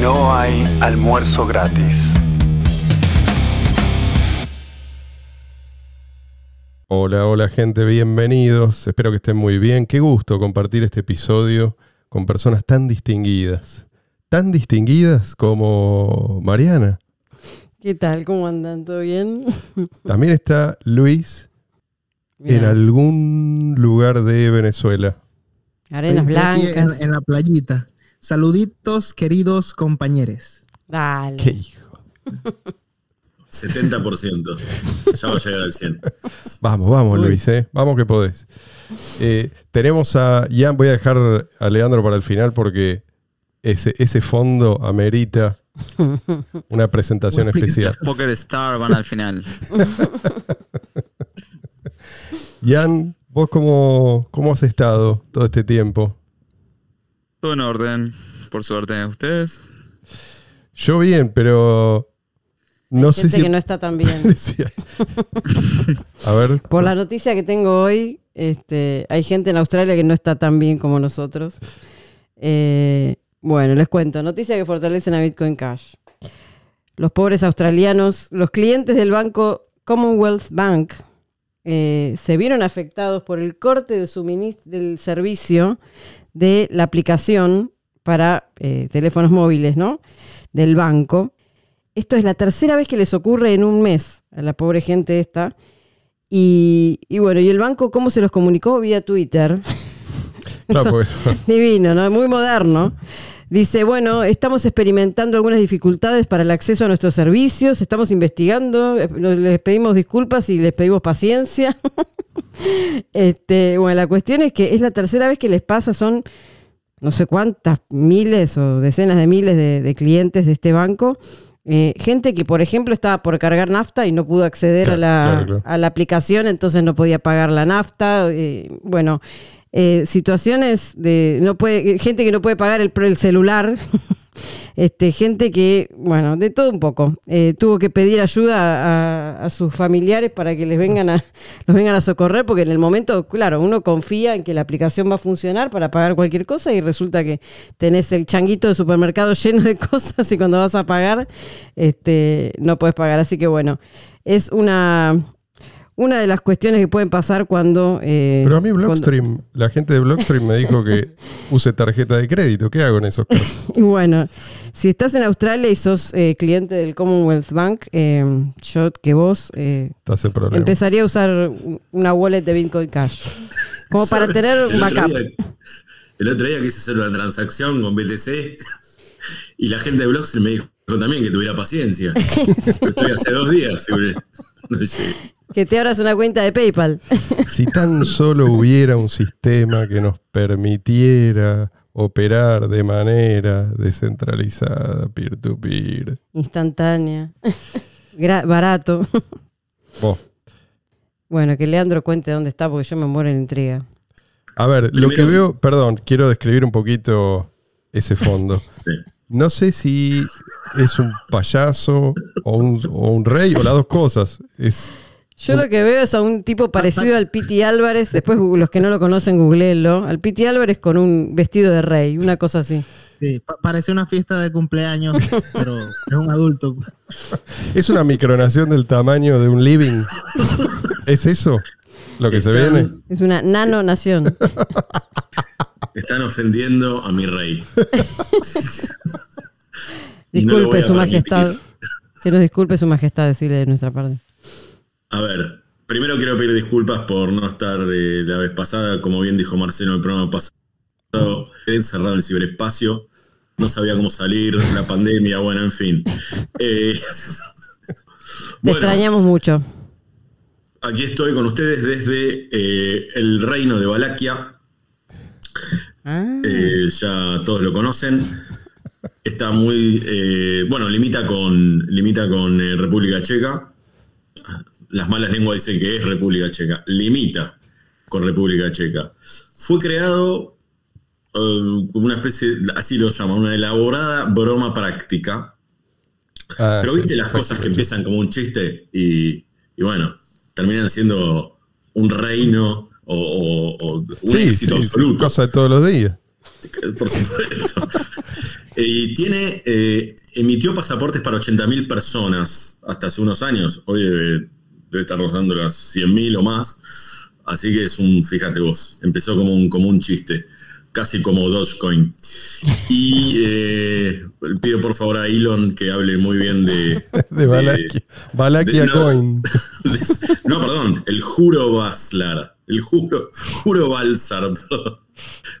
No hay almuerzo gratis. Hola, hola gente, bienvenidos. Espero que estén muy bien. Qué gusto compartir este episodio con personas tan distinguidas. Tan distinguidas como Mariana. ¿Qué tal? ¿Cómo andan? ¿Todo bien? También está Luis en algún lugar de Venezuela. Arenas blancas. En, en la playita. Saluditos, queridos compañeros. Dale. Qué hijo. 70%. Ya va a llegar al 100. Vamos, vamos, Uy. Luis, ¿eh? vamos que podés. Eh, tenemos a Ian, voy a dejar a Leandro para el final porque ese, ese fondo amerita una presentación especial. Poker Star van al final. Ian, ¿vos cómo, cómo has estado todo este tiempo? Todo en orden, por suerte. ¿Ustedes? Yo bien, pero no sé Gente si... que no está tan bien. A ver, Por la noticia que tengo hoy, este, hay gente en Australia que no está tan bien como nosotros. Eh, bueno, les cuento. Noticia que fortalecen a Bitcoin Cash. Los pobres australianos, los clientes del banco Commonwealth Bank, eh, se vieron afectados por el corte de suministro del servicio de la aplicación para eh, teléfonos móviles, ¿no? Del banco. Esto es la tercera vez que les ocurre en un mes a la pobre gente esta. Y, y bueno, ¿y el banco cómo se los comunicó? Vía Twitter. claro, porque- Divino, ¿no? Muy moderno. Dice, bueno, estamos experimentando algunas dificultades para el acceso a nuestros servicios, estamos investigando, eh, les pedimos disculpas y les pedimos paciencia. este, bueno, la cuestión es que es la tercera vez que les pasa, son no sé cuántas miles o decenas de miles de, de clientes de este banco. Eh, gente que, por ejemplo, estaba por cargar nafta y no pudo acceder Claro, a, la, claro, claro. a la aplicación, entonces no podía pagar la nafta. eh, bueno, eh, situaciones de no puede gente que no puede pagar el, el celular este gente que bueno de todo un poco. Eh, tuvo que pedir ayuda a, a sus familiares para que les vengan a los vengan a socorrer porque en el momento claro uno confía en que la aplicación va a funcionar para pagar cualquier cosa y resulta que tenés el changuito de supermercado lleno de cosas y cuando vas a pagar este no puedes pagar. Así que bueno es una una de las cuestiones que pueden pasar cuando eh, pero a mí cuando- Blockstream, la gente de Blockstream me dijo que use tarjeta de crédito. ¿Qué hago en esos casos? Bueno, si estás en Australia y sos eh, cliente del Commonwealth Bank, eh, yo que vos eh, Estás en problema. empezaría a usar un- una wallet de Bitcoin Cash. Como para tener un El otro backup. día- el otro día quise hacer una transacción con BTC y la gente de Blockstream me dijo también que tuviera paciencia. Estoy hace dos días. seguro. No sé. Que te abras una cuenta de PayPal. Si tan solo hubiera un sistema que nos permitiera operar de manera descentralizada, peer-to-peer. Instantánea. Gra- barato. Bueno, que Leandro cuente dónde está porque yo me muero en intriga. A ver, lo que veo, perdón, quiero describir un poquito ese fondo. Sí. No sé si es un payaso o un, o un rey o las dos cosas. Es, Yo lo que veo es a un tipo parecido al Piti Álvarez. Después, los que no lo conocen, googleenlo. Al Piti Álvarez con un vestido de rey, una cosa así. Sí, pa- parece una fiesta de cumpleaños, pero es un adulto. es una micronación del tamaño de un living. ¿Es eso lo que se viene? Es una nano nación. Están ofendiendo a mi rey. No Disculpe su majestad. Que nos disculpe su majestad decirle de nuestra parte. A ver, primero quiero pedir disculpas por no estar eh, la vez pasada, como bien dijo Marcelo en el programa pasado, encerrado en el ciberespacio, no sabía cómo salir, la pandemia, bueno, en fin. Eh, Te extrañamos mucho. aquí estoy con ustedes desde eh, el reino de Valaquia, Ah, ya todos lo conocen. Está muy. eh, bueno, limita con, limita con eh, República Checa. Las malas lenguas dicen que es República Checa. Limita con República Checa. Fue creado eh, como una especie, así lo llaman, una elaborada broma práctica. Ah, Pero sí. viste las cosas que empiezan como un chiste y, y bueno, terminan siendo un reino o, o- o un Sí, éxito sí, sí, absoluto. cosa de todos los días. Por supuesto. Y tiene, eh, emitió pasaportes para 80.000 personas hasta hace unos años. Hoy debe, debe estar rozando las 100.000 o más. Así que es un, fíjate vos, empezó como un, como un chiste, casi como Dogecoin. Y eh, pido por favor a Elon que hable muy bien de... De no. Coin. No, perdón, el Juro Baslar. El Juro, juro Balsar, perdón.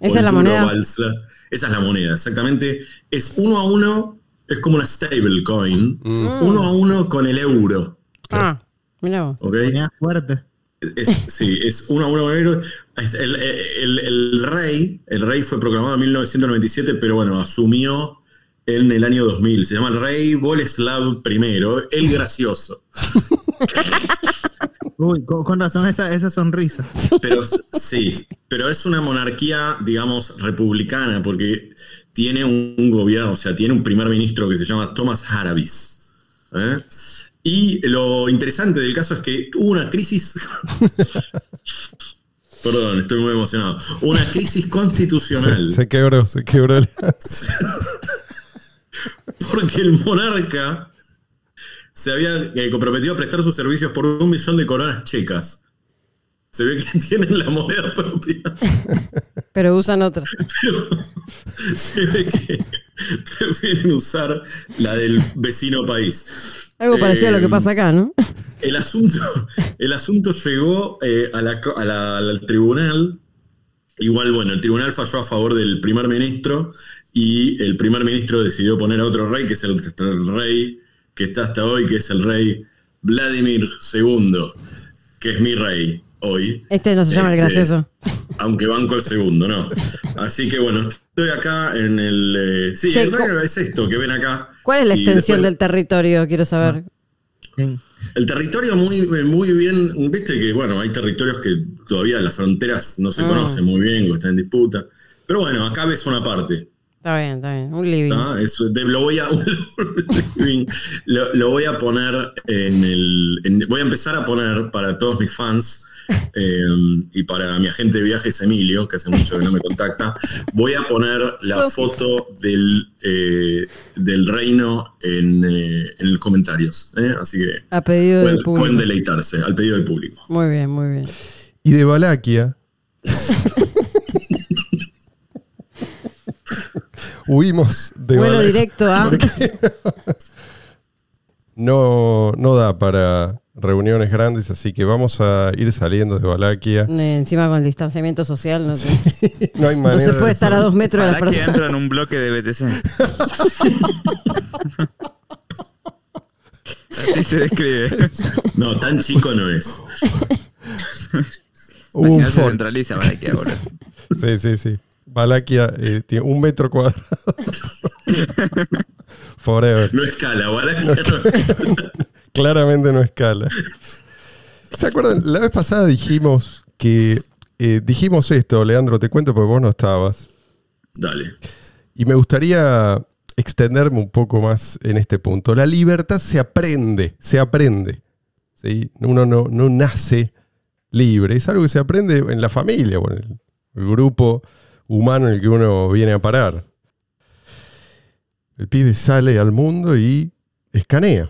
¿Esa O es la el Juro moneda? Balsar. Esa es la moneda, exactamente. Es uno a uno, es como una stablecoin. Uno a uno con el euro. Ah, mira vos. Fuerte. Es, sí, es uno a uno con el euro. Es El, el- el rey, el rey fue proclamado en 1997, pero bueno, asumió en el año 2000. Se llama el rey Boleslav I, el gracioso. Uy, con, con razón esa, esa sonrisa. Pero sí, pero es una monarquía, digamos, republicana, porque tiene un, un gobierno, o sea, tiene un primer ministro que se llama Thomas Harabis. ¿eh? Y lo interesante del caso es que hubo una crisis. Perdón, estoy muy emocionado. Una crisis constitucional. Se, se quebró, se quebró. el- Porque el monarca se había eh, comprometido a prestar sus servicios por un millón de coronas checas. Se ve que tienen la moneda propia. Pero usan otra. pero se ve que prefieren usar la del vecino país. Algo parecido a lo que Eh, pasa acá, ¿no? El asunto, el asunto llegó eh, al tribunal. Igual, bueno, el tribunal falló a favor del primer ministro y el primer ministro decidió poner a otro rey, que es el, el rey que está hasta hoy, que es el rey Vladimir II, que es mi rey hoy. Este no se llama el Este, gracioso. Aunque banco el segundo, ¿no? Así que bueno, estoy acá en el. eh, sí, Che, el es esto que ven acá. ¿Cuál es la extensión después- del territorio? Quiero saber. El territorio muy, muy bien, viste que bueno, hay territorios que todavía las fronteras no se Ah. conocen muy bien o están en disputa. Pero bueno, acá ves una parte. Está bien, está bien. Un living. te- lo, voy a, lo, lo voy a poner en el. en- voy a empezar a poner para todos mis fans. Eh, y para mi agente de viajes Emilio, que hace mucho que no me contacta, voy a poner la foto del, eh, del reino en, eh, en los comentarios. ¿eh? Así que A pedido del pueden, público. pueden deleitarse al pedido del público. Muy bien, muy bien. Y de Valaquia. Huimos de Vuelo Valaquia. directo a. No, no da para reuniones grandes, así que vamos a ir saliendo de Valaquia. Encima con el distanciamiento social, no, te- No hay no manera se puede de estar a dos metros de la persona. entra en un bloque de BTC. Así se describe. No, tan chico no es. Un no se centraliza que ahora. Sí, sí, sí. Valaquia eh, tiene un metro cuadrado. Forever. No escala, ¿vale? No. Claramente no escala. ¿Se acuerdan? La vez pasada dijimos que. eh, dijimos esto, Leandro, te cuento porque vos no estabas. Dale. Y me gustaría extenderme un poco más en este punto. La libertad se aprende, se aprende. ¿sí? Uno no, no nace libre, es algo que se aprende en la familia o en el, el grupo humano en el que uno viene a parar. El pibe sale al mundo y escanea.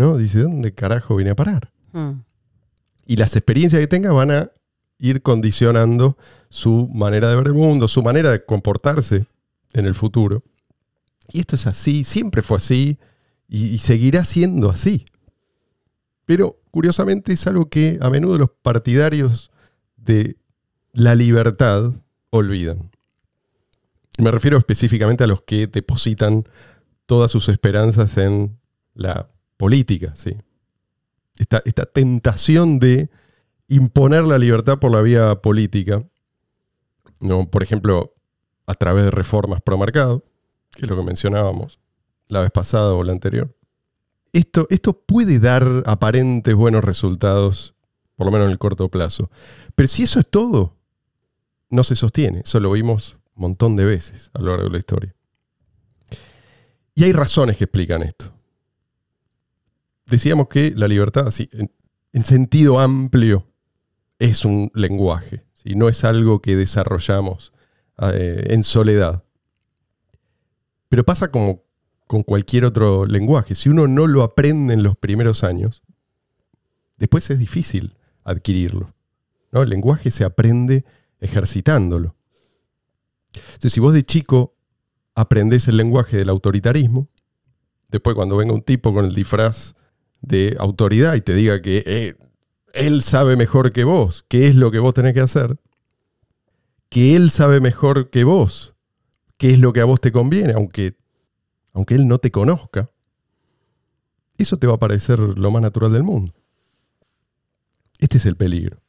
¿No? Dice, ¿dónde carajo vine a parar? Mm. y las experiencias que tenga van a ir condicionando su manera de ver el mundo, su manera de comportarse en el futuro. Y esto es así, siempre fue así y, y seguirá siendo así. Pero curiosamente es algo que a menudo los partidarios de la libertad olvidan. Me refiero específicamente a los que depositan todas sus esperanzas en la política, ¿sí? esta, esta tentación de imponer la libertad por la vía política, ¿no? por ejemplo, a través de reformas pro mercado, que es lo que mencionábamos la vez pasada o la anterior. Esto, esto puede dar aparentes buenos resultados, por lo menos en el corto plazo. Pero si eso es todo, no se sostiene. Eso lo vimos un montón de veces a lo largo de la historia. Y hay razones que explican esto decíamos que la libertad, en sentido amplio, es un lenguaje, ¿sí? no es algo que desarrollamos eh, en soledad. Pero pasa como con cualquier otro lenguaje. Si uno no lo aprende en los primeros años, después es difícil adquirirlo. ¿no? El lenguaje se aprende ejercitándolo. Entonces, si vos de chico aprendés el lenguaje del autoritarismo, después cuando venga un tipo con el disfraz de autoridad y te diga que eh, él sabe mejor que vos qué es lo que vos tenés que hacer, que él sabe mejor que vos qué es lo que a vos te conviene, aunque, aunque él no te conozca, eso te va a parecer lo más natural del mundo. Este es el peligro.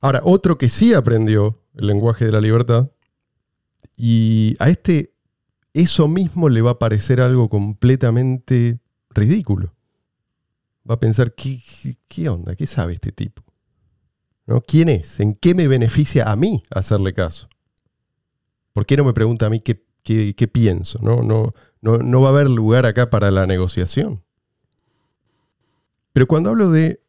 Ahora, otro que sí aprendió el lenguaje de la libertad, y a este eso mismo le va a parecer algo completamente ridículo. Va a pensar, ¿qué, qué onda? ¿Qué sabe este tipo? ¿No? ¿Quién es? ¿En qué me beneficia a mí hacerle caso? ¿Por qué no me pregunta a mí qué, qué, pienso? ¿No? No, no, no va a haber lugar acá para la negociación. Pero cuando hablo de,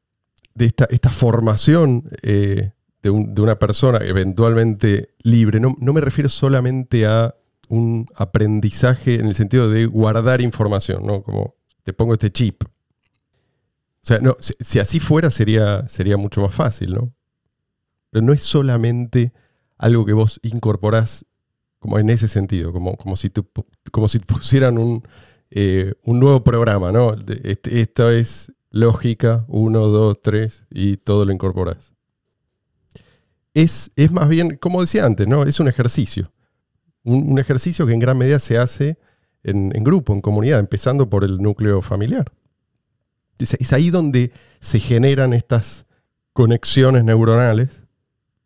de esta, esta, formación eh, de, de, una persona eventualmente libre, no, no, me refiero solamente a un aprendizaje en el sentido de guardar información, ¿no? Como te pongo este chip. O sea, no, si, así fuera sería, sería mucho más fácil, ¿no? Pero no es solamente algo que vos incorporás como en ese sentido, como, como, si, como si pusieran un, eh, un nuevo programa, ¿no? Este, esta es lógica, uno, dos, tres, y todo lo incorporás. Es, es más bien, como decía antes, ¿no? Es un ejercicio un, ejercicio que en gran medida se hace en, grupo, en comunidad, empezando por el núcleo familiar. Es, ahí donde se generan estas conexiones neuronales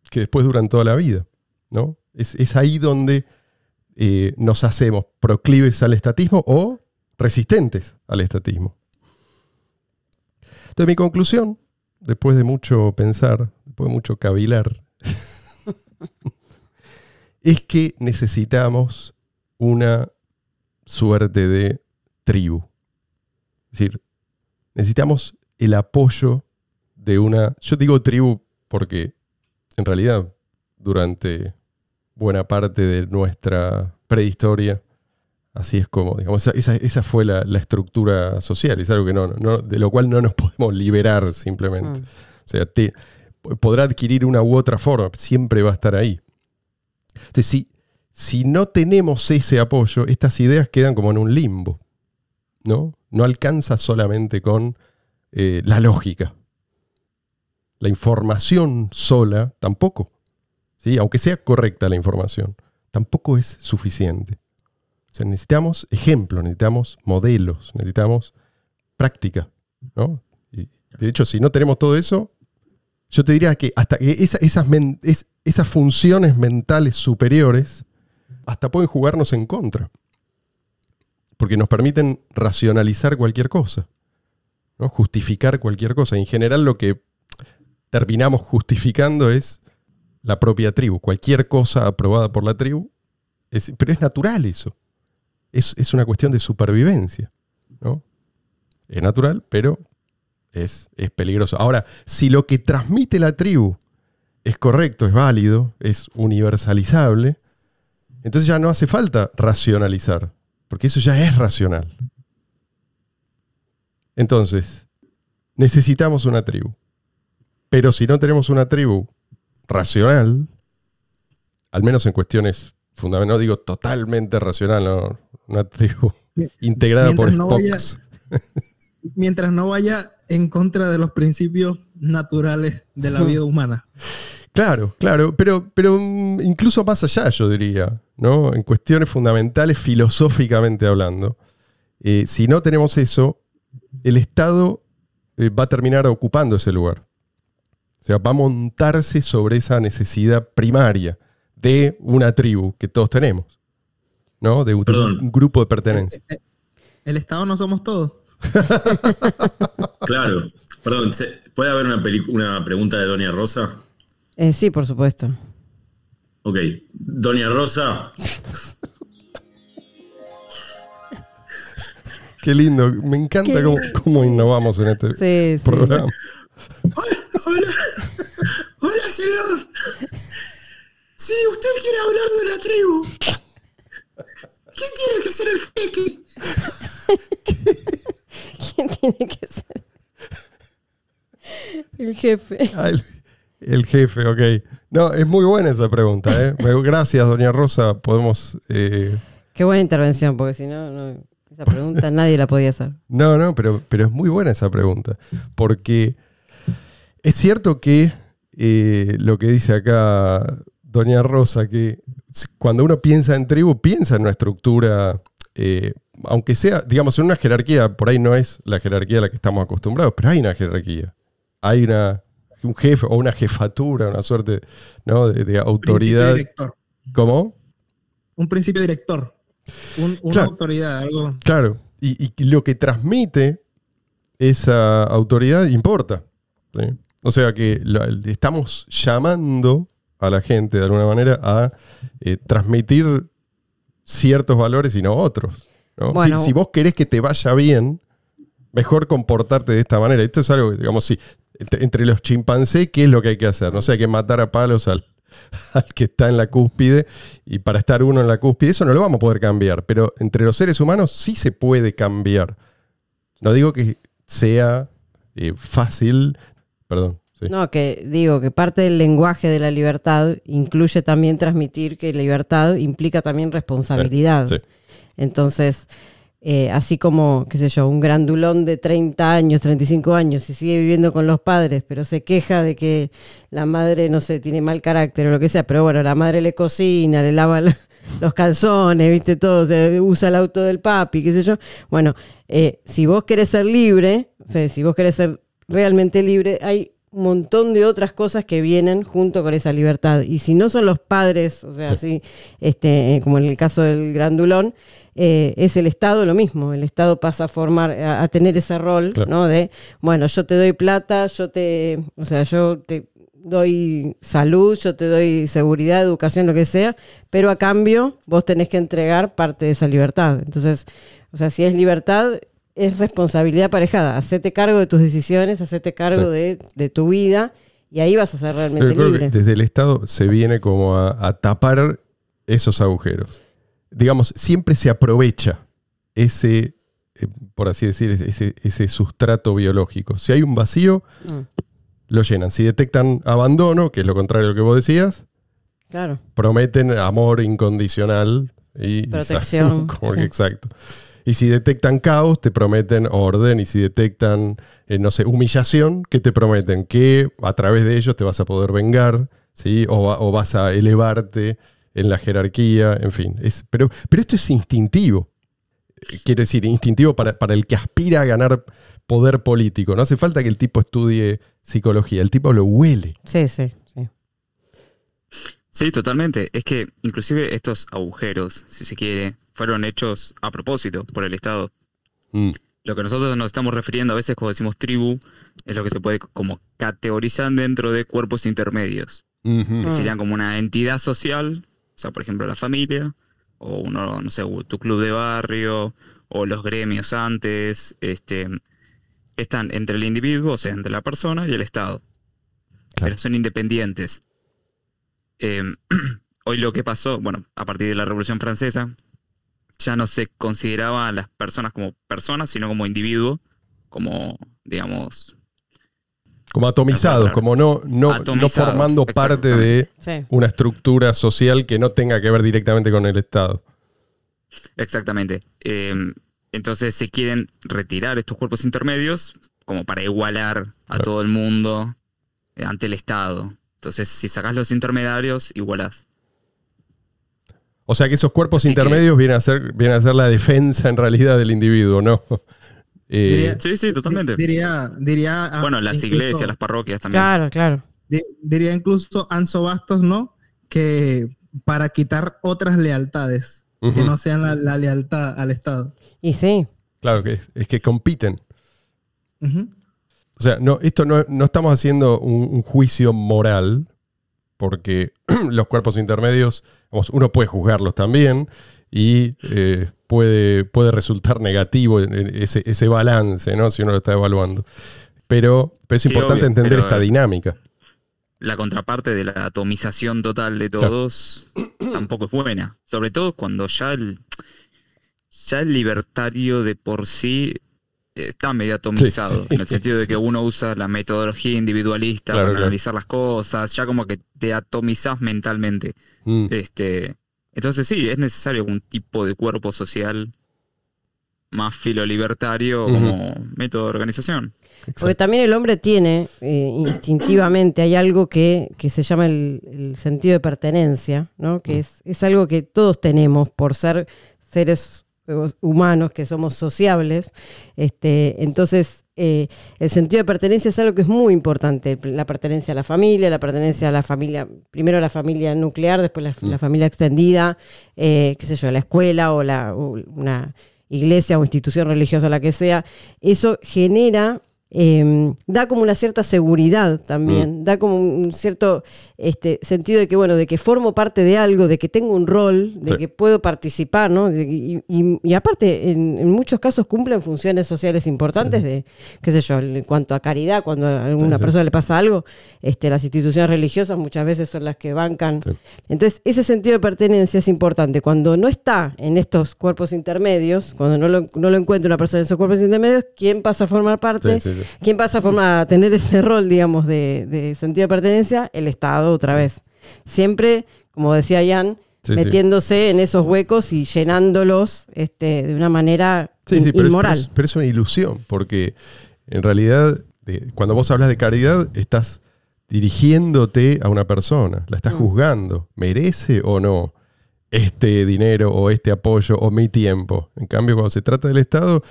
que después duran toda la vida. ¿no? Es, ahí donde eh, nos hacemos proclives al estatismo o resistentes al estatismo. Entonces mi conclusión, después de mucho pensar, después de mucho cavilar, es que necesitamos una suerte de tribu. Es decir, necesitamos el apoyo de una... Yo digo tribu porque en realidad durante buena parte de nuestra prehistoria, así es como, digamos, esa, fue la, estructura social, es algo que no, de lo cual no nos podemos liberar simplemente. Mm. O sea, podrá adquirir una u otra forma, siempre va a estar ahí. Entonces, si, si no tenemos ese apoyo, estas ideas quedan como en un limbo. ¿no? No alcanza solamente con eh, la lógica. La información sola tampoco. ¿sí? Aunque sea correcta la información, tampoco es suficiente. O sea, necesitamos ejemplos, necesitamos modelos, necesitamos práctica. ¿no? de hecho, si no tenemos todo eso, yo te diría que hasta que esas funciones mentales superiores hasta pueden jugarnos en contra. Porque nos permiten racionalizar cualquier cosa, ¿no? justificar cualquier cosa. En general lo que terminamos justificando es la propia tribu. Cualquier cosa aprobada por la tribu. pero es natural eso. Es, una cuestión de supervivencia. ¿no? Es natural, pero es, peligroso. Ahora, si lo que transmite la tribu es correcto, es válido, es universalizable, entonces ya no hace falta racionalizar, porque eso ya es racional. Entonces, necesitamos una tribu. Pero si no tenemos una tribu racional, al menos en cuestiones fundamentales, no digo totalmente racional, una tribu integrada por Spocks. mientras no vaya en contra de los principios naturales de la vida humana. Claro, claro, pero, pero mm, incluso más allá, yo diría, ¿no? En cuestiones fundamentales, filosóficamente hablando. Eh, si no tenemos eso, el Estado eh, va a terminar ocupando ese lugar. O sea, va a montarse sobre esa necesidad primaria de una tribu que todos tenemos, ¿no? De un, un grupo de pertenencia. Eh, el Estado no somos todos. claro. Perdón, ¿puede haber una, una pregunta de Doña Rosa? Eh, sí, por supuesto. Ok. Doña Rosa. Qué lindo. Me encanta cómo, innovamos en este programa. Hola, hola. Hola, señor. Sí, usted quiere hablar de una tribu. ¿Qué tiene que ser el jeque. ¿Quién tiene que ser? El jefe. Ah, el, jefe, ok. No, es muy buena esa pregunta, ¿eh? Gracias, doña Rosa. Podemos... eh, Qué buena intervención, porque si no, no- esa pregunta nadie la podía hacer. No, no, pero, pero es muy buena esa pregunta. Porque es cierto que eh, lo que dice acá Doña Rosa, que cuando uno piensa en tribu, piensa en una estructura, eh, aunque sea, digamos, en una jerarquía, por ahí no es la jerarquía a la que estamos acostumbrados, pero hay una jerarquía. Hay una, un jefe o una jefatura, una suerte ¿no? de, de Principio autoridad. director. ¿Cómo? Un principio director. Un- una Claro. autoridad, algo. Claro, y, y lo que transmite esa autoridad importa. ¿sí? O sea que la- estamos llamando a la gente de alguna manera a eh, transmitir ciertos valores y no otros. ¿no? Si- Bueno. si, vos querés que te vaya bien, mejor comportarte de esta manera. Esto es algo, que, digamos, sí, entre, entre los chimpancés, ¿qué es lo que hay que hacer? No sé, hay que matar a palos al, al que está en la cúspide y para estar uno en la cúspide, eso no lo vamos a poder cambiar, pero entre los seres humanos sí se puede cambiar. No digo que sea eh, fácil, perdón. sí. No, que digo que parte del lenguaje de la libertad incluye también transmitir que libertad implica también responsabilidad. Sí. Entonces, eh, así como, qué sé yo, un grandulón de 30 años, 35 años y sigue viviendo con los padres, pero se queja de que la madre, no sé, tiene mal carácter o lo que sea, pero bueno, la madre le cocina, le lava la- los calzones, viste todo, se usa el auto del papi, qué sé yo. Bueno, eh, si vos querés ser libre, o sea, si vos querés ser realmente libre, hay un montón de otras cosas que vienen junto con esa libertad. Y si no son los padres, o sea, así, este, eh, como en el caso del grandulón, eh, es el Estado lo mismo. El Estado pasa a formar, a, a tener ese rol, Claro. ¿no? De, bueno, yo te doy plata, yo te, o sea, yo te doy salud, yo te doy seguridad, educación, lo que sea, pero a cambio vos tenés que entregar parte de esa libertad. Entonces, o sea, si es libertad, es responsabilidad parejada. Hacete cargo de tus decisiones, hacete cargo Sí. de, de tu vida y ahí vas a ser Pero realmente que libre. desde el Estado se viene como a, a tapar esos agujeros. Digamos, siempre se aprovecha ese, eh, por así decir, ese, ese sustrato biológico. Si hay un vacío, Mm, lo llenan. Si detectan abandono, que es lo contrario de lo que vos decías, claro. prometen amor incondicional y Protección, como que sí. exacto. Y si detectan caos, te prometen orden. Y si detectan, eh, no sé, humillación, ¿qué te prometen? Que a través de ellos te vas a poder vengar, ¿sí? O, va- o vas a elevarte en la jerarquía, en fin. Es, pero, pero esto es instintivo. Quiero decir, instintivo para, para el que aspira a ganar poder político. No hace falta que el tipo estudie psicología, el tipo lo huele. Sí, sí, sí. Sí, totalmente. Es que inclusive estos agujeros, si se quiere, fueron hechos a propósito por el Estado. Mm, Lo que nosotros nos estamos refiriendo a veces cuando decimos tribu es lo que se puede como categorizar dentro de cuerpos intermedios, que Mm. serían como una entidad social, o sea, por ejemplo, la familia, o uno, no sé, tu club de barrio, o los gremios antes, este, están entre el individuo, o sea, entre la persona y el Estado. Claro. Pero son independientes. Eh, hoy lo que pasó, bueno, a partir de la Revolución Francesa, ya no se consideraba a las personas como personas, sino como individuos, como, digamos, Como atomizados, como no, no, no formando parte de Sí. una estructura social que no tenga que ver directamente con el Estado. Exactamente. Eh, entonces se quieren retirar estos cuerpos intermedios como para igualar a Claro. todo el mundo eh, ante el Estado. Entonces, si sacas los intermediarios, igualás. O sea que esos cuerpos Así que- intermedios vienen, a ser, vienen a ser la defensa en realidad del individuo, ¿no? Eh, Diría- Sí, sí, totalmente. Diría, diría ah, Bueno, las incluso- iglesias, las parroquias también. Claro, claro. di- diría incluso Anso Bastos, ¿no? Que para quitar otras lealtades, que no sean la, la lealtad al Estado. Y sí, claro que es, es que compiten. O sea, no, esto no, no estamos haciendo un, un juicio moral, porque los cuerpos intermedios, vamos, uno puede juzgarlos también y eh, puede, puede resultar negativo ese, ese balance, ¿no? Si uno lo está evaluando. Pero, pero es Sí, importante obvio, entender esta eh, dinámica. La contraparte de la atomización total de Claro. todos tampoco es buena. Sobre todo cuando ya el, ya el libertario de por sí está medio atomizado, Sí, sí, en el sentido de que uno usa la metodología individualista Claro, para claro. analizar las cosas, ya como que te atomizás mentalmente. Mm. Este, entonces sí, es necesario un tipo de cuerpo social más filolibertario como método de organización. Porque también el hombre tiene, eh, instintivamente, hay algo que, que se llama el, el sentido de pertenencia, ¿no? que es, es algo que todos tenemos por ser seres humanos que somos sociables. Este, entonces, eh, el sentido de pertenencia es algo que es muy importante. La pertenencia a la familia, la pertenencia a la familia, primero a la familia nuclear, después la, la familia extendida, eh, qué sé yo, la escuela o, la, o una iglesia o institución religiosa, la que sea. Eso genera eh, da como una cierta seguridad también, da como un cierto este, sentido de que, bueno, de que formo parte de algo, de que tengo un rol, de Sí. que puedo participar, ¿no? De- y, y- y aparte, en, en muchos casos cumplen funciones sociales importantes de, qué sé yo, en cuanto a caridad, cuando a alguna Sí, persona le pasa algo, este, las instituciones religiosas muchas veces son las que bancan. Entonces, ese sentido de pertenencia es importante. Cuando no está en estos cuerpos intermedios, cuando no lo, no lo encuentra una persona en esos cuerpos intermedios, ¿quién pasa a formar parte? ¿Quién pasa a, tener ese rol, digamos, de, de sentido de pertenencia? El Estado, otra vez. Siempre, como decía Ian, Sí, sí. metiéndose en esos huecos y llenándolos este, de una manera Sí, in- sí, pero es, inmoral. pero es- pero es una ilusión, porque en realidad, cuando vos hablas de caridad, estás dirigiéndote a una persona, la estás Mm. juzgando, ¿merece o no este dinero o este apoyo o mi tiempo? En cambio, cuando se trata del Estado,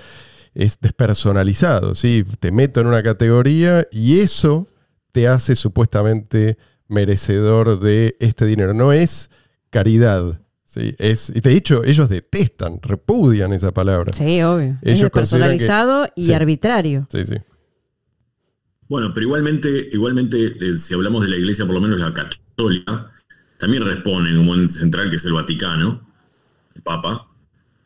es despersonalizado, ¿sí? Te meto en una categoría y eso te hace supuestamente merecedor de este dinero. No es caridad. ¿sí? Es, y de hecho, ellos detestan, repudian esa palabra. Sí, obvio. es Ellos consideran que- personalizado y sí. arbitrario. Sí, sí. Bueno, pero igualmente, igualmente eh, si hablamos de la iglesia, por lo menos la católica, también responden como en central, que es el Vaticano, el Papa.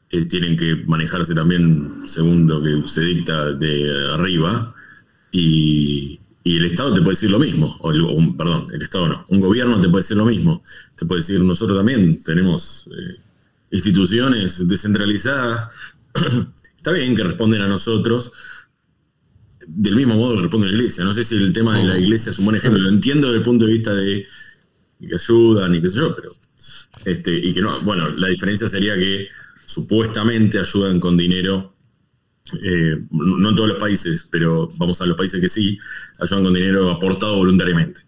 Eh, tienen que manejarse también según lo que se dicta de arriba. Y, y el Estado te puede decir lo mismo. O el- un- perdón, el Estado no. Un gobierno te puede decir lo mismo. Te puede decir, nosotros también tenemos eh, instituciones descentralizadas. Está bien que responden a nosotros, del mismo modo que responde la iglesia. No sé si el tema de la iglesia es un buen ejemplo. Lo entiendo desde el punto de vista de que ayudan y qué sé yo, pero. Este, y que no. Bueno, la diferencia sería que supuestamente ayudan con dinero. eh, no en todos los países, pero vamos a los países que sí, ayudan con dinero aportado voluntariamente.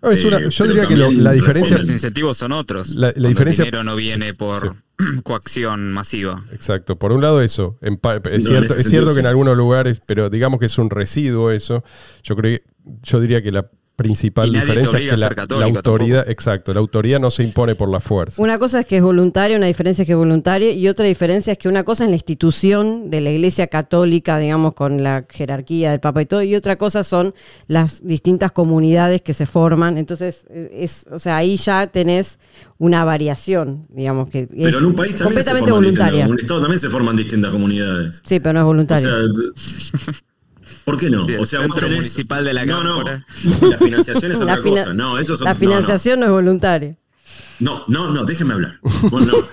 No, es una- Eh, yo diría que lo- la diferencia. Los incentivos son otros. La- la cuando diferencia- El dinero no viene por coacción masiva. Exacto. Por un lado eso. En es No, cierto, es cierto que en algunos lugares, pero digamos que es un residuo eso. Yo creo que- yo diría que la principal Y nadie te diferencia es que a la, ser católico la autoridad, exacto, la autoridad no se impone por la fuerza. Una cosa es que es voluntaria, una diferencia es que es voluntaria, y otra diferencia es que una cosa es la institución de la Iglesia Católica, digamos, con la jerarquía del Papa y todo, y otra cosa son las distintas comunidades que se forman. Entonces, eh, es, o sea, ahí ya tenés una variación, digamos, que es Pero en un país completamente voluntaria. En un Estado también se forman distintas comunidades. Sí, pero no es O voluntaria. sea, ¿por qué no? Sí, el O sea, vos Centro tenés- Municipal de la No, no. La financiación es La otra fina- cosa. No, eso son- la no, no. financiación no, es voluntaria. No, no, no, déjeme hablar. Vos no.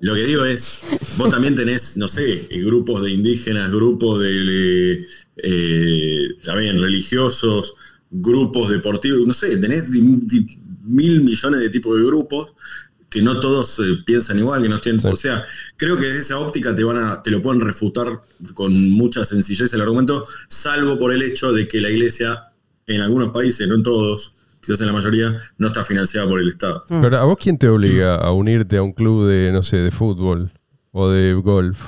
Lo que digo es, vos también tenés, no sé, eh, grupos de indígenas, grupos de, eh, también religiosos, grupos deportivos, no sé, tenés di- di- mil millones de tipos de grupos que no todos eh, piensan igual, que no tienen, Sí. o sea, creo que desde esa óptica te van a, te lo pueden refutar con mucha sencillez el argumento, salvo por el hecho de que la iglesia en algunos países, no en todos, quizás en la mayoría, no está financiada por el Estado. Pero a vos quién te obliga a unirte a un club de, no sé, de fútbol o de golf?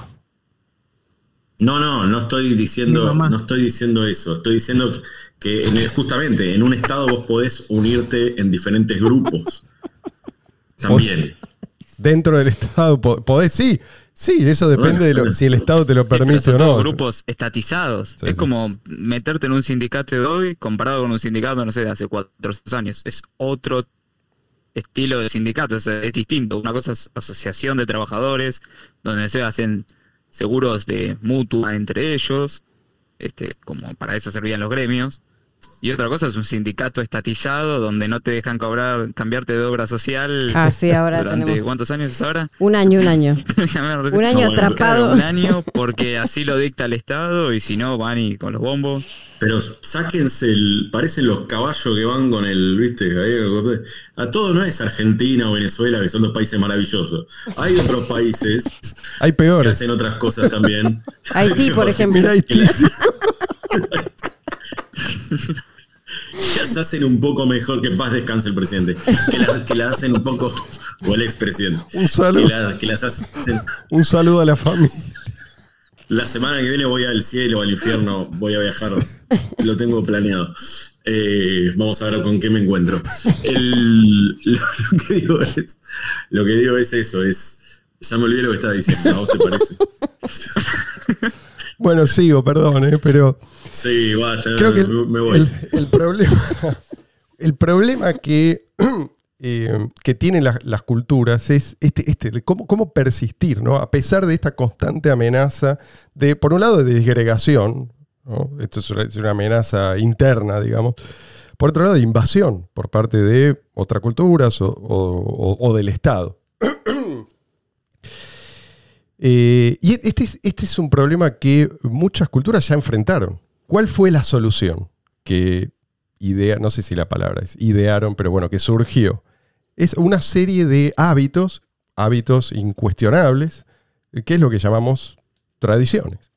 No, no, no estoy diciendo, no estoy diciendo eso. Estoy diciendo que en el- justamente en un estado vos podés unirte en diferentes grupos. También. Dentro del Estado, po- podés, sí, sí, eso depende Bueno, de lo, si el Estado te lo permite son o todos no. grupos estatizados. Sí, es sí. como meterte en un sindicato de hoy comparado con un sindicato, no sé, de hace cuatro años. Es otro estilo de sindicato, es, es distinto. Una cosa es asociación de trabajadores, donde se hacen seguros de mutua entre ellos, este, como para eso servían los gremios. Y otra cosa es un sindicato estatizado donde no te dejan cobrar, cambiarte de obra social. Ah, sí, ahora durante tenemos ¿Cuántos años es ahora? un año, un año. Un año atrapado. Un año porque así lo dicta el Estado y si no van y con los bombos. Pero sáquense el. Parecen los caballos que van con el. ¿Viste? Ahí, A todo no es Argentina o Venezuela, que son dos países maravillosos. Hay otros países Hay que peores. hacen otras cosas también. Haití, por ejemplo. Haití. que las hacen un poco mejor, que paz descanse el presidente, que las, que las hacen un poco, o el expresidente, Un que, saludo, la- que las hacen. un saludo a la familia. La semana que viene voy al cielo, al infierno, voy a viajar, lo tengo planeado. Eh, vamos a ver con qué me encuentro. El- lo, lo que digo es, lo que digo es eso, es, ya me olvidé lo que estaba diciendo, ¿a vos te parece? Bueno, sigo, perdón, eh, pero Sí, vaya, creo que el, me voy. el- el problema, el problema que, eh, que tienen las, las culturas es este, este cómo, cómo persistir, ¿no? A pesar de esta constante amenaza de, por un lado, de disgregación, ¿no? Esto es una, es una amenaza interna, digamos. Por otro lado, de invasión por parte de otras culturas o, o- o- o del Estado. Eh, y este es, este es un problema que muchas culturas ya enfrentaron. ¿Cuál fue la solución que idea, no sé si la palabra es idearon, pero bueno, que surgió? Es una serie de hábitos, hábitos incuestionables, que es lo que llamamos tradiciones.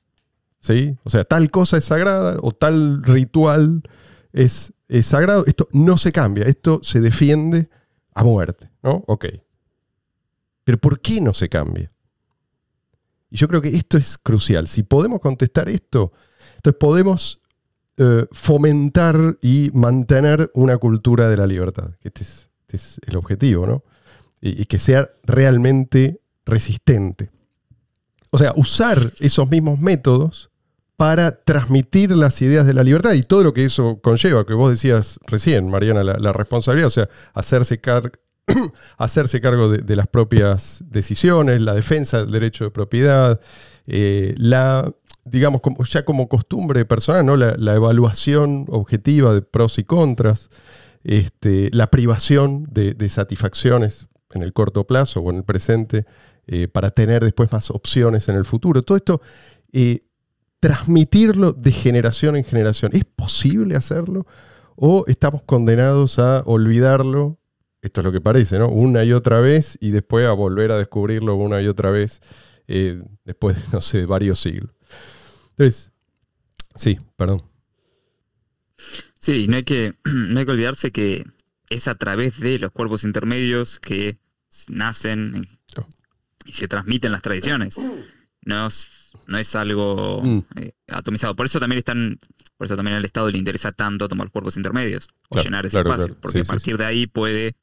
¿Sí? O sea, tal cosa es sagrada o tal ritual es, es sagrado. Esto no se cambia, esto se defiende a muerte, ¿no? Ok. Pero ¿por qué no se cambia? Y yo creo que esto es crucial. Si podemos contestar esto, entonces podemos eh, fomentar y mantener una cultura de la libertad. que Este es, este es el objetivo, ¿no? Y, que sea realmente resistente. O sea, usar esos mismos métodos para transmitir las ideas de la libertad y todo lo que eso conlleva, que vos decías recién, Mariana, la, responsabilidad, o sea, hacerse, car- hacerse cargo de, de las propias decisiones, la defensa del derecho de propiedad, eh, la, digamos, como, ya como costumbre personal, ¿no? la, evaluación objetiva de pros y contras, este, la privación de, de satisfacciones en el corto plazo o en el presente eh, para tener después más opciones en el futuro. Todo esto, eh, transmitirlo de generación en generación. ¿Es posible hacerlo? ¿O estamos condenados a olvidarlo? Esto es lo que parece, ¿no? Una y otra vez y después a volver a descubrirlo una y otra vez eh, después de, no sé, varios siglos. Entonces, sí, perdón. Sí, no hay que, no hay que olvidarse que es a través de los cuerpos intermedios que nacen y se transmiten las tradiciones. No es, no es algo Mm. eh, atomizado. Por eso también están, por eso también al Estado le interesa tanto tomar cuerpos intermedios o Claro, llenar ese claro, espacio, claro. porque Sí, a sí, partir de ahí puede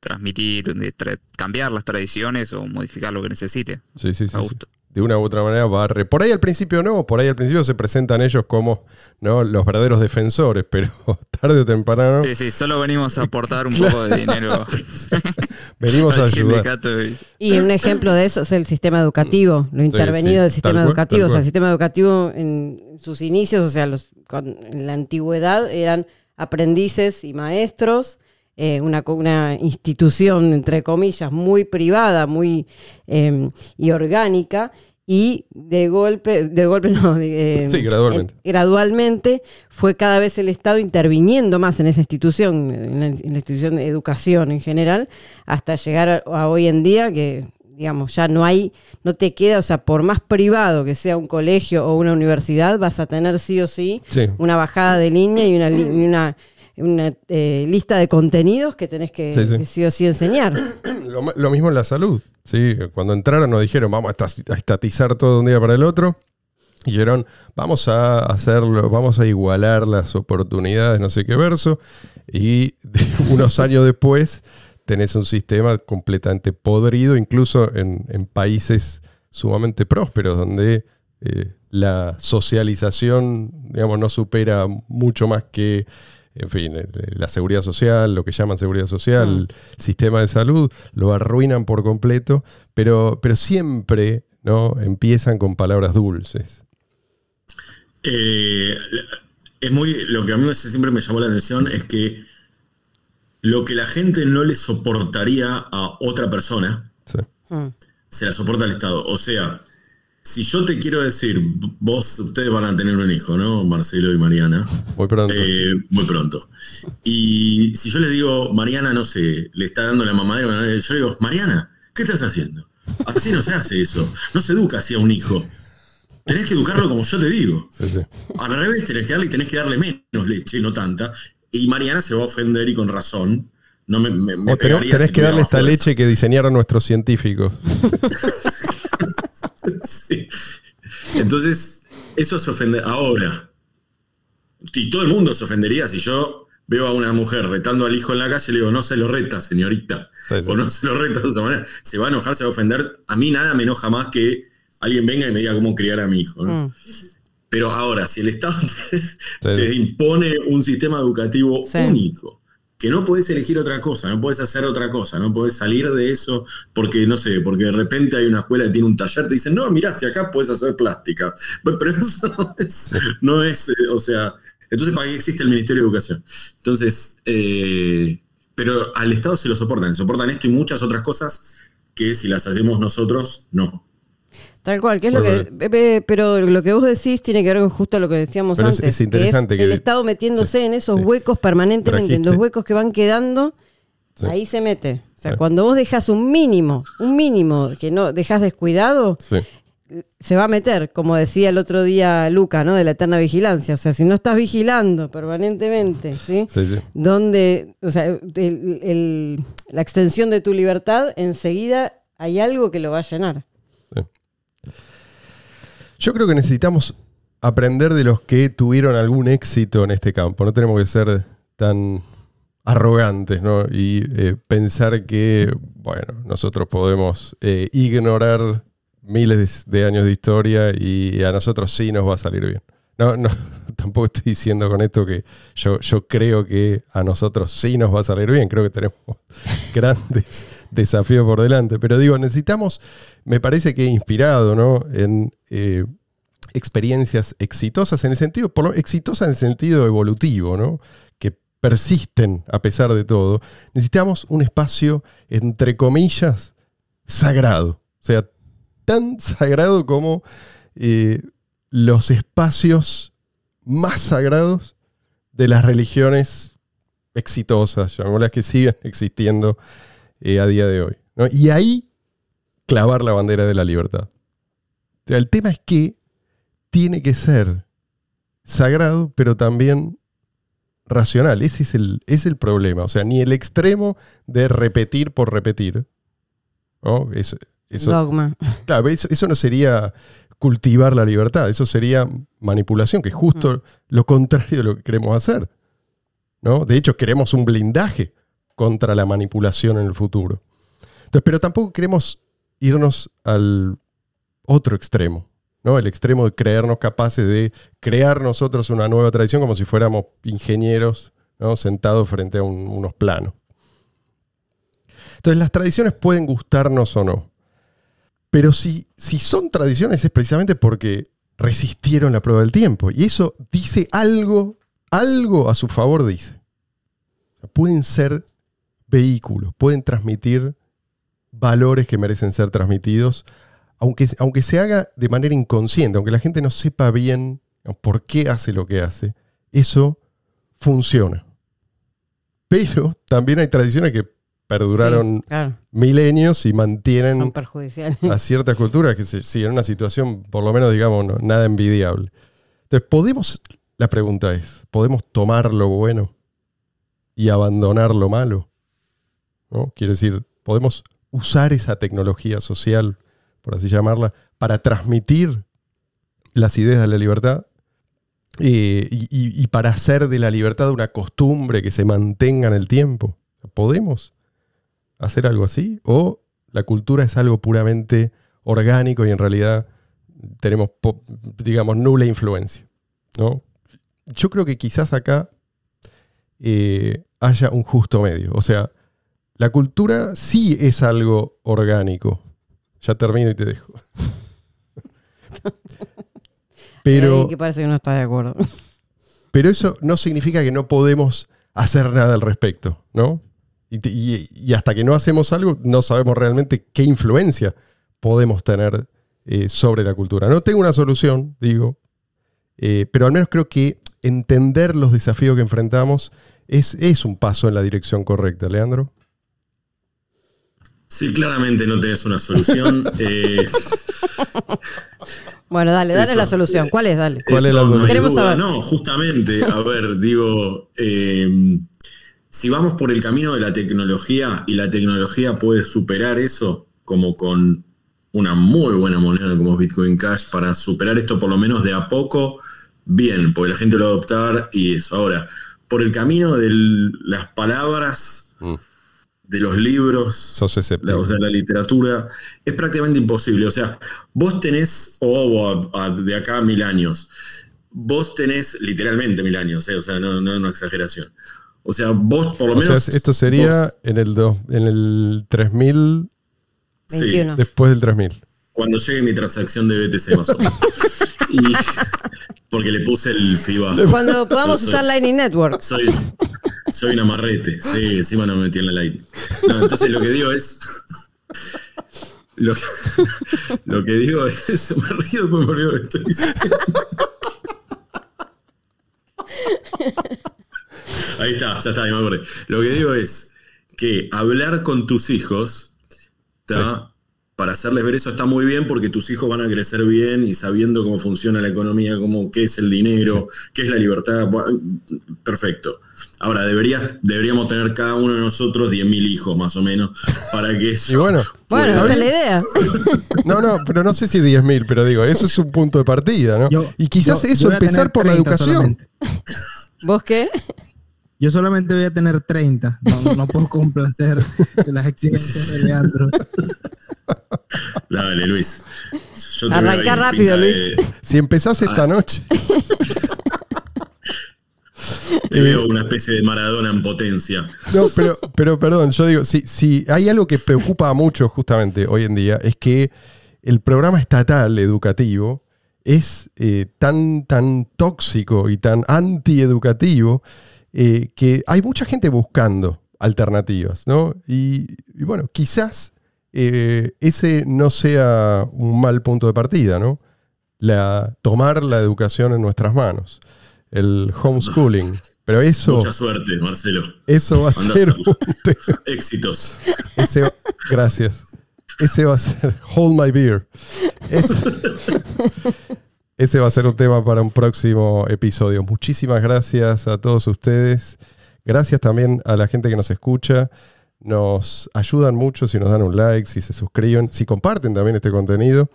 transmitir, de tra- cambiar las tradiciones o modificar lo que necesite. Sí, sí, sí, A sí. De una u otra manera va a re- Por ahí al principio no, por ahí al principio se presentan ellos como ¿no? los verdaderos defensores, pero tarde o temprano Sí, sí, solo venimos a aportar un poco de dinero venimos a ayudar. y- un ejemplo de eso es el sistema educativo, lo intervenido sí, del sistema cual, educativo. O sea, el sistema educativo en sus inicios, o sea, los, con- en la antigüedad eran aprendices y maestros, eh, una, una institución, entre comillas, muy privada, muy eh, y orgánica. Y de golpe, de golpe no, de- eh, Sí, gradualmente. en- gradualmente fue cada vez el Estado interviniendo más en esa institución, en la, en la institución de educación en general, hasta llegar a, a hoy en día que, digamos, ya no hay, no te queda, o sea, por más privado que sea un colegio o una universidad, vas a tener sí o sí Sí. una bajada de línea y una, li- y una, una, eh, lista de contenidos que tenés que Sí, sí. que sí o sí enseñar. Lo, mismo en la salud. ¿sí? Cuando entraron nos dijeron vamos a estatizar todo de un día para el otro. Y dijeron, vamos a hacerlo, vamos a igualar las oportunidades, no sé qué verso. Y unos años después tenés un sistema completamente podrido, incluso en, en países sumamente prósperos, donde eh, la socialización, digamos, no supera mucho más que, en fin, la seguridad social, lo que llaman seguridad social, el sistema de salud, lo arruinan por completo, pero, pero siempre ¿no? empiezan con palabras dulces. Eh, es muy. Lo que a mí siempre me llamó la atención es que lo que la gente no le soportaría a otra persona, Sí. Mm. se la soporta al Estado. O sea, si yo te quiero decir, vos, ustedes van a tener un hijo, ¿no? Marcelo y Mariana. Muy pronto. Eh, muy pronto. Y si yo le digo, Mariana, no sé, le está dando la mamadera, yo le digo, Mariana, ¿qué estás haciendo? Así no se hace eso. No se educa así a un hijo. Tenés que educarlo como yo te digo. Sí, sí. Al revés, tenés que darle y tenés que darle menos leche, no tanta. Y Mariana se va a ofender y con razón. No me, me- me O tenés, pegaría tenés si que darle esta leche que diseñaron nuestros científicos. Sí. Entonces, eso se ofende. Ahora, y todo el mundo se ofendería si yo veo a una mujer retando al hijo en la calle y le digo, no se lo reta, señorita. Sí, sí. O no se lo reta de esa manera. Se va a enojar, se va a ofender. A mí nada me enoja más que alguien venga y me diga cómo criar a mi hijo. ¿no? Mm. Pero ahora, si el Estado te, Sí. te impone un sistema educativo Sí. único, que no podés elegir otra cosa, no podés hacer otra cosa, no podés salir de eso porque, no sé, porque de repente hay una escuela que tiene un taller, te dicen, no, mirá, si acá podés hacer plásticas. Bueno, Pero eso no es, no es, eh, o sea, entonces ¿para qué existe el Ministerio de Educación? Entonces, eh, pero al Estado se lo soportan, soportan esto y muchas otras cosas que si las hacemos nosotros, no. Tal cual, que es lo que. Pepe, Pero lo que vos decís tiene que ver con justo lo que decíamos es- antes. es interesante es que- el Estado metiéndose en esos sí. huecos permanentemente, en los huecos que van quedando, Sí. ahí se mete. O sea, cuando vos dejas un mínimo, un mínimo que no dejas descuidado, se va a meter, como decía el otro día Luca, ¿no? De la eterna vigilancia. O sea, si no estás vigilando permanentemente, ¿sí? Sí, sí. Donde, o sea, el- el- la extensión de tu libertad, enseguida hay algo que lo va a llenar. Yo creo que necesitamos aprender de los que tuvieron algún éxito en este campo. No tenemos que ser tan arrogantes ¿no? y eh, pensar que, bueno, nosotros podemos eh, ignorar miles de, años de historia y a nosotros sí nos va a salir bien. No, no, tampoco estoy diciendo con esto que yo, yo creo que a nosotros sí nos va a salir bien. Creo que tenemos grandes desafíos por delante. Pero digo, necesitamos, me parece que inspirado ¿no? en eh, experiencias exitosas en el sentido, por lo, exitosas en el sentido evolutivo, ¿no? que persisten a pesar de todo, necesitamos un espacio, entre comillas, sagrado. O sea, tan sagrado como eh, los espacios más sagrados de las religiones exitosas, llamémoslas que siguen existiendo eh, a día de hoy. ¿no? Y ahí clavar la bandera de la libertad. O sea, el tema es que tiene que ser sagrado, pero también racional. Ese es el, es el problema. O sea, ni el extremo de repetir por repetir. ¿no? Eso, eso- Dogma. Claro, eso, eso no sería cultivar la libertad, eso sería manipulación, que es justo lo contrario de lo que queremos hacer. ¿no? De hecho, queremos un blindaje contra la manipulación en el futuro. Entonces, pero tampoco queremos irnos al otro extremo, ¿no? El extremo de creernos capaces de crear nosotros una nueva tradición como si fuéramos ingenieros, ¿no? Sentados frente a un- unos planos. Entonces, las tradiciones pueden gustarnos o no. Pero si, si son tradiciones es precisamente porque resistieron la prueba del tiempo. Y eso dice algo, algo a su favor dice. Pueden ser vehículos, pueden transmitir valores que merecen ser transmitidos, aunque, aunque se haga de manera inconsciente, aunque la gente no sepa bien por qué hace lo que hace, eso funciona. Pero también hay tradiciones que perduraron Sí, claro, milenios y mantienen son a ciertas culturas que se siguen en una situación, por lo menos, digamos, no- nada envidiable. Entonces, ¿podemos, la pregunta es, ¿podemos tomar lo bueno y abandonar lo malo? ¿No? Quiero decir, ¿podemos usar esa tecnología social, por así llamarla, para transmitir las ideas de la libertad? Eh, y, para hacer de la libertad una costumbre que se mantenga en el tiempo. ¿Podemos hacer algo así? ¿O la cultura es algo puramente orgánico y en realidad tenemos, digamos, nula influencia? ¿no? Yo creo que quizás acá eh, haya un justo medio. O sea, la cultura sí es algo orgánico. Ya termino y te dejo. Pero que parece que no está de acuerdo. pero eso no significa que no podemos hacer nada al respecto, ¿no? Y, te- y- y hasta que no hacemos algo, no sabemos realmente qué influencia podemos tener eh, sobre la cultura. No tengo una solución, digo, eh, pero al menos creo que entender los desafíos que enfrentamos es, es un paso en la dirección correcta, Leandro. Sí, claramente no tenés una solución. eh, Bueno, dale, dale Eso. la solución. ¿Cuál es? Dale. ¿Cuál es la no solución? Queremos duda. saber. No, justamente, a ver, digo, eh, si vamos por el camino de la tecnología y la tecnología puede superar eso, como con una muy buena moneda como es Bitcoin Cash, para superar esto por lo menos de a poco, bien, porque la gente lo va a adoptar y eso. Ahora, por el camino de las palabras, Mm. De los libros, Sos la, o sea, la literatura, es prácticamente imposible. O sea, vos tenés, o de acá a mil años, vos tenés literalmente mil años, eh, o sea, no, no es una exageración. O sea, vos por lo O sea, menos. esto sería vos- en el, dos- en el 3000, sí, 21. después del 3000. Cuando llegue mi transacción de BTC más o menos. y, porque le puse el FIBA. Cuando podamos Soy- usar Lightning Network. Soy, soy un amarrete, sí, encima no me metí en la light. No, entonces lo que digo es. Lo que, lo que digo es. Me río después me olvido lo que estoy diciendo. Ahí está, ya está, ahí me acordé. Lo que digo es que hablar con tus hijos, ¿tá? Para hacerles ver eso está muy bien porque tus hijos van a crecer bien y sabiendo cómo funciona la economía, cómo, qué es el dinero, qué es la libertad. Perfecto. Ahora, deberías, deberíamos tener cada uno de nosotros 10.000 hijos más o menos para que eso... Y bueno, Bueno, esa es la idea. No, no, pero no sé si 10.000, pero digo, eso es un punto de partida, ¿no? Yo- y quizás yo- eso, yo empezar por la 30 educación. solamente. ¿Vos qué? Yo solamente voy a tener 30. No, no puedo complacer las exigencias de Leandro. Dale, Luis. Yo te en rápido, de- Si empezás esta noche, Te veo una especie de Maradona en potencia. No, pero, pero perdón, yo digo, si, si hay algo que preocupa mucho justamente hoy en día, es que el programa estatal educativo es eh, tan, tan tóxico y tan antieducativo eh, que hay mucha gente buscando alternativas, ¿no? Y, y bueno, quizás eh, ese no sea un mal punto de partida, ¿no? La, tomar la educación en nuestras manos, el homeschooling. Pero eso, Mucha suerte, Marcelo. eso va a Anda ser un. Éxitos. Ese va- gracias. Ese va a ser Hold My Beer. Ese, ese va a ser un tema para un próximo episodio. Muchísimas gracias a todos ustedes. Gracias también a la gente que nos escucha. Nos ayudan mucho si nos dan un like, si se suscriben, si comparten también este contenido.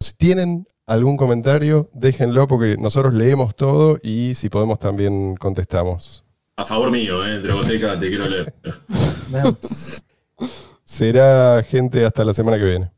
Si tienen algún comentario, déjenlo porque nosotros leemos todo y si podemos también contestamos. A favor mío, ¿eh? Dragoteca, te quiero leer. Será gente hasta la semana que viene.